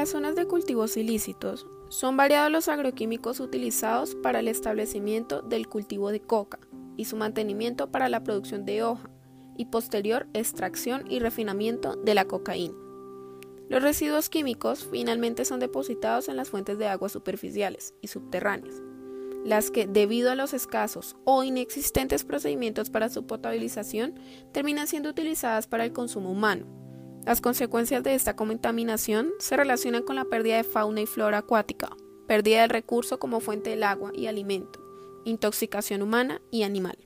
las zonas de cultivos ilícitos son variados los agroquímicos utilizados para el establecimiento del cultivo de coca y su mantenimiento para la producción de hoja y posterior extracción y refinamiento de la cocaína. Los residuos químicos finalmente son depositados en las fuentes de agua superficiales y subterráneas, las que, debido a los escasos o inexistentes procedimientos para su potabilización, terminan siendo utilizadas para el consumo humano. Las consecuencias de esta contaminación se relacionan con la pérdida de fauna y flora acuática, pérdida del recurso como fuente del agua y alimento, intoxicación humana y animal.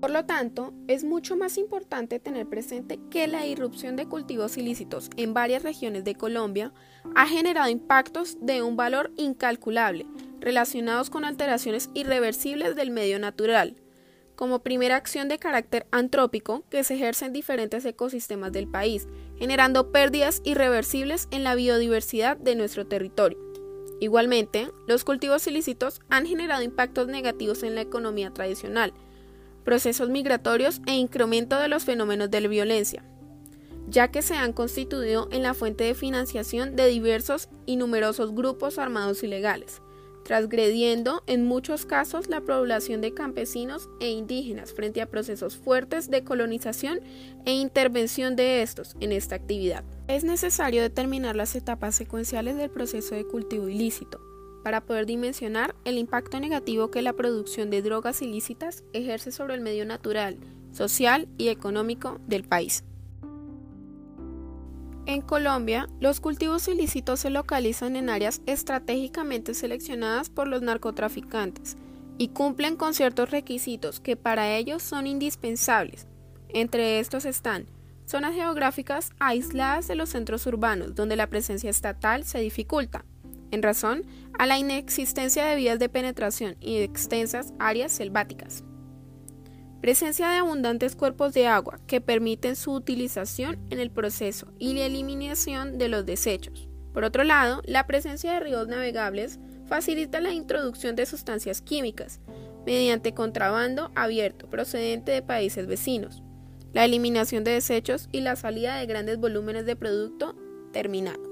Por lo tanto, es mucho más importante tener presente que la irrupción de cultivos ilícitos en varias regiones de Colombia ha generado impactos de un valor incalculable relacionados con alteraciones irreversibles del medio natural, como primera acción de carácter antrópico que se ejerce en diferentes ecosistemas del país, generando pérdidas irreversibles en la biodiversidad de nuestro territorio. Igualmente, los cultivos ilícitos han generado impactos negativos en la economía tradicional, procesos migratorios e incremento de los fenómenos de la violencia, ya que se han constituido en la fuente de financiación de diversos y numerosos grupos armados ilegales, transgrediendo en muchos casos la población de campesinos e indígenas frente a procesos fuertes de colonización e intervención de estos en esta actividad. Es necesario determinar las etapas secuenciales del proceso de cultivo ilícito, para poder dimensionar el impacto negativo que la producción de drogas ilícitas ejerce sobre el medio natural, social y económico del país. En Colombia, los cultivos ilícitos se localizan en áreas estratégicamente seleccionadas por los narcotraficantes y cumplen con ciertos requisitos que para ellos son indispensables. Entre estos están zonas geográficas aisladas de los centros urbanos donde la presencia estatal se dificulta, en razón a la inexistencia de vías de penetración y extensas áreas selváticas. Presencia de abundantes cuerpos de agua que permiten su utilización en el proceso y la eliminación de los desechos. Por otro lado, la presencia de ríos navegables facilita la introducción de sustancias químicas mediante contrabando abierto procedente de países vecinos, la eliminación de desechos y la salida de grandes volúmenes de producto terminado.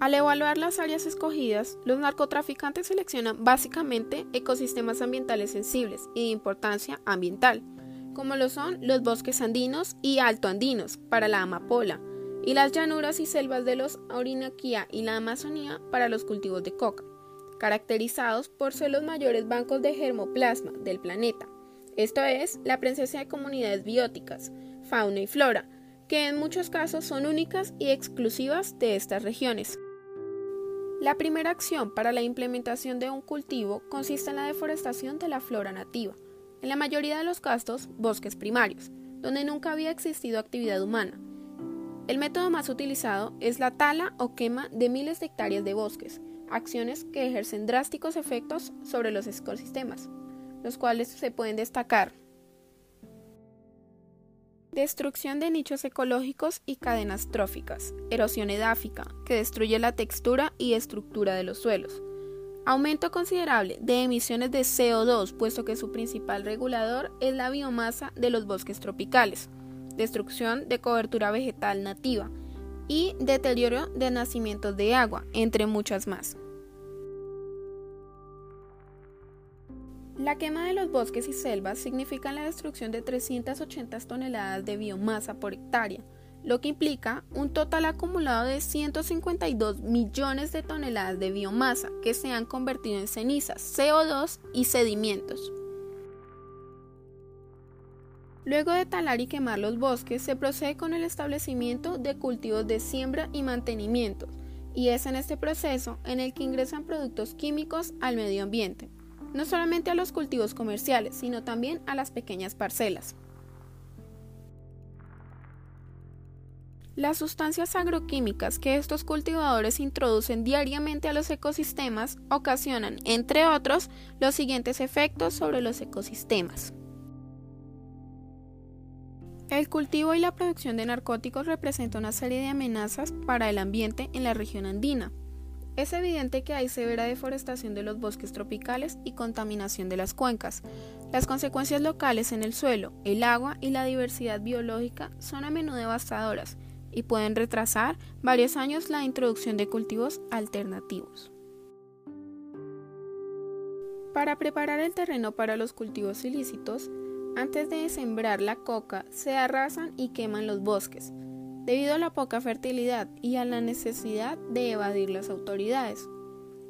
Al evaluar las áreas escogidas, los narcotraficantes seleccionan básicamente ecosistemas ambientales sensibles y de importancia ambiental, como lo son los bosques andinos y altoandinos para la amapola, y las llanuras y selvas de los Orinoquía y la Amazonía para los cultivos de coca, caracterizados por ser los mayores bancos de germoplasma del planeta, esto es, la presencia de comunidades bióticas, fauna y flora, que en muchos casos son únicas y exclusivas de estas regiones. La primera acción para la implementación de un cultivo consiste en la deforestación de la flora nativa, en la mayoría de los casos bosques primarios, donde nunca había existido actividad humana. El método más utilizado es la tala o quema de miles de hectáreas de bosques, acciones que ejercen drásticos efectos sobre los ecosistemas, los cuales se pueden destacar Destrucción de nichos ecológicos y cadenas tróficas. Erosión edáfica, que destruye la textura y estructura de los suelos. Aumento considerable de emisiones de CO2, puesto que su principal regulador es la biomasa de los bosques tropicales. Destrucción de cobertura vegetal nativa y deterioro de nacimientos de agua, entre muchas más. La quema de los bosques y selvas significa la destrucción de 380 toneladas de biomasa por hectárea, lo que implica un total acumulado de 152 millones de toneladas de biomasa que se han convertido en cenizas, CO2 y sedimentos. Luego de talar y quemar los bosques, se procede con el establecimiento de cultivos de siembra y mantenimiento, y es en este proceso en el que ingresan productos químicos al medio ambiente, no solamente a los cultivos comerciales, sino también a las pequeñas parcelas. Las sustancias agroquímicas que estos cultivadores introducen diariamente a los ecosistemas ocasionan, entre otros, los siguientes efectos sobre los ecosistemas. El cultivo y la producción de narcóticos representa una serie de amenazas para el ambiente en la región andina, es evidente que hay severa deforestación de los bosques tropicales y contaminación de las cuencas. Las consecuencias locales en el suelo, el agua y la diversidad biológica son a menudo devastadoras, y pueden retrasar varios años la introducción de cultivos alternativos. Para preparar el terreno para los cultivos ilícitos, antes de sembrar la coca se arrasan y queman los bosques, debido a la poca fertilidad y a la necesidad de evadir las autoridades.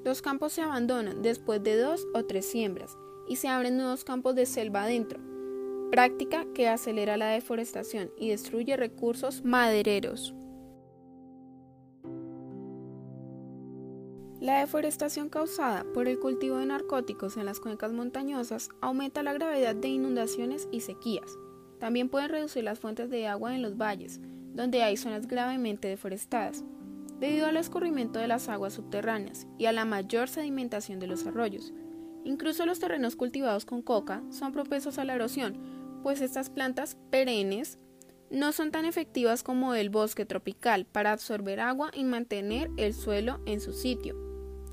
Los campos se abandonan después de dos o tres siembras y se abren nuevos campos de selva adentro, práctica que acelera la deforestación y destruye recursos madereros. La deforestación causada por el cultivo de narcóticos en las cuencas montañosas aumenta la gravedad de inundaciones y sequías. También pueden reducir las fuentes de agua en los valles, donde hay zonas gravemente deforestadas, debido al escurrimiento de las aguas subterráneas y a la mayor sedimentación de los arroyos. Incluso los terrenos cultivados con coca son propensos a la erosión, pues estas plantas perennes no son tan efectivas como el bosque tropical para absorber agua y mantener el suelo en su sitio.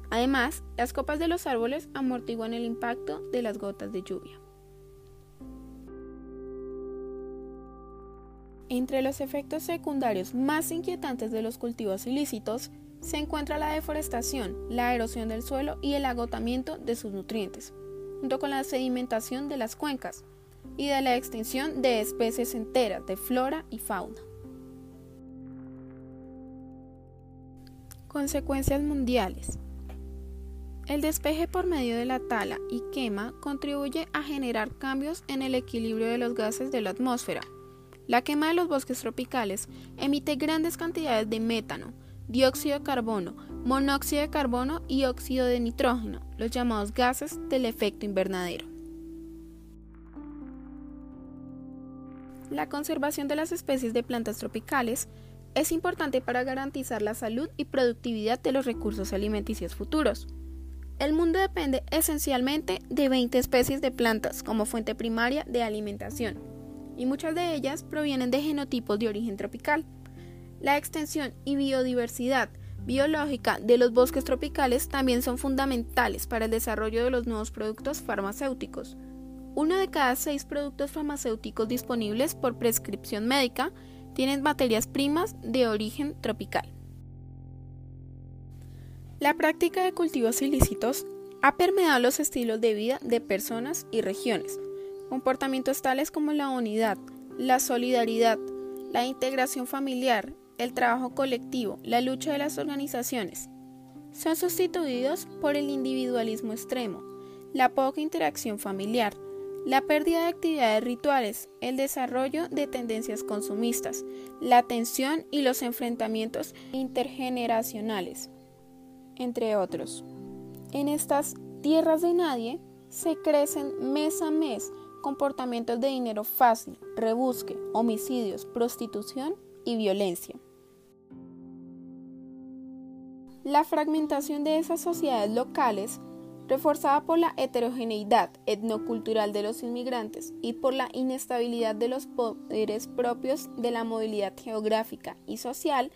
Además, las copas de los árboles amortiguan el impacto de las gotas de lluvia. Entre los efectos secundarios más inquietantes de los cultivos ilícitos se encuentra la deforestación, la erosión del suelo y el agotamiento de sus nutrientes, junto con la sedimentación de las cuencas, y de la extinción de especies enteras de flora y fauna. Consecuencias mundiales. El despeje por medio de la tala y quema contribuye a generar cambios en el equilibrio de los gases de la atmósfera. La quema de los bosques tropicales emite grandes cantidades de metano, dióxido de carbono, monóxido de carbono y óxido de nitrógeno, los llamados gases del efecto invernadero. La conservación de las especies de plantas tropicales es importante para garantizar la salud y productividad de los recursos alimenticios futuros. El mundo depende esencialmente de 20 especies de plantas como fuente primaria de alimentación, y muchas de ellas provienen de genotipos de origen tropical. La extensión y biodiversidad biológica de los bosques tropicales también son fundamentales para el desarrollo de los nuevos productos farmacéuticos, uno de cada seis productos farmacéuticos disponibles por prescripción médica tienen materias primas de origen tropical. La práctica de cultivos ilícitos ha permeado los estilos de vida de personas y regiones. Comportamientos tales como la unidad, la solidaridad, la integración familiar, el trabajo colectivo, la lucha de las organizaciones, son sustituidos por el individualismo extremo, la poca interacción familiar, la pérdida de actividades rituales, el desarrollo de tendencias consumistas, la tensión y los enfrentamientos intergeneracionales, entre otros. En estas tierras de nadie se crecen mes a mes comportamientos de dinero fácil, rebusque, homicidios, prostitución y violencia. La fragmentación de esas sociedades locales reforzada por la heterogeneidad etnocultural de los inmigrantes y por la inestabilidad de los poderes propios de la movilidad geográfica y social,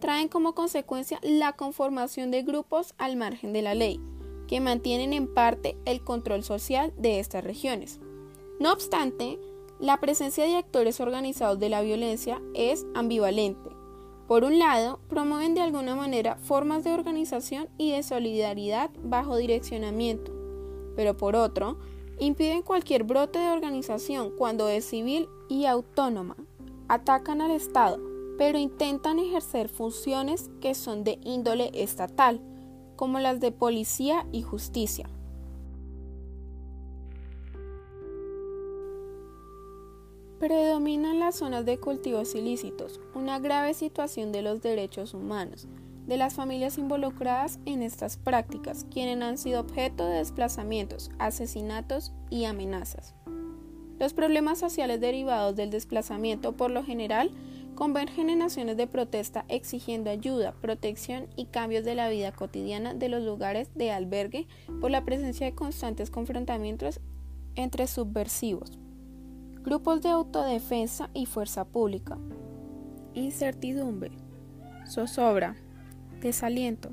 traen como consecuencia la conformación de grupos al margen de la ley, que mantienen en parte el control social de estas regiones. No obstante, la presencia de actores organizados de la violencia es ambivalente, por un lado, promueven de alguna manera formas de organización y de solidaridad bajo direccionamiento, pero por otro, impiden cualquier brote de organización cuando es civil y autónoma. Atacan al Estado, pero intentan ejercer funciones que son de índole estatal, como las de policía y justicia. Predominan las zonas de cultivos ilícitos, una grave situación de los derechos humanos, de las familias involucradas en estas prácticas, quienes han sido objeto de desplazamientos, asesinatos y amenazas. Los problemas sociales derivados del desplazamiento por lo general convergen en acciones de protesta exigiendo ayuda, protección y cambios de la vida cotidiana de los lugares de albergue por la presencia de constantes confrontamientos entre subversivos grupos de autodefensa y fuerza pública. Incertidumbre, zozobra, desaliento,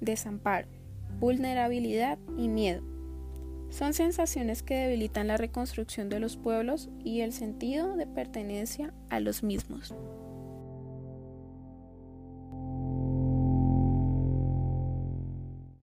desamparo, vulnerabilidad y miedo. Son sensaciones que debilitan la reconstrucción de los pueblos y el sentido de pertenencia a los mismos.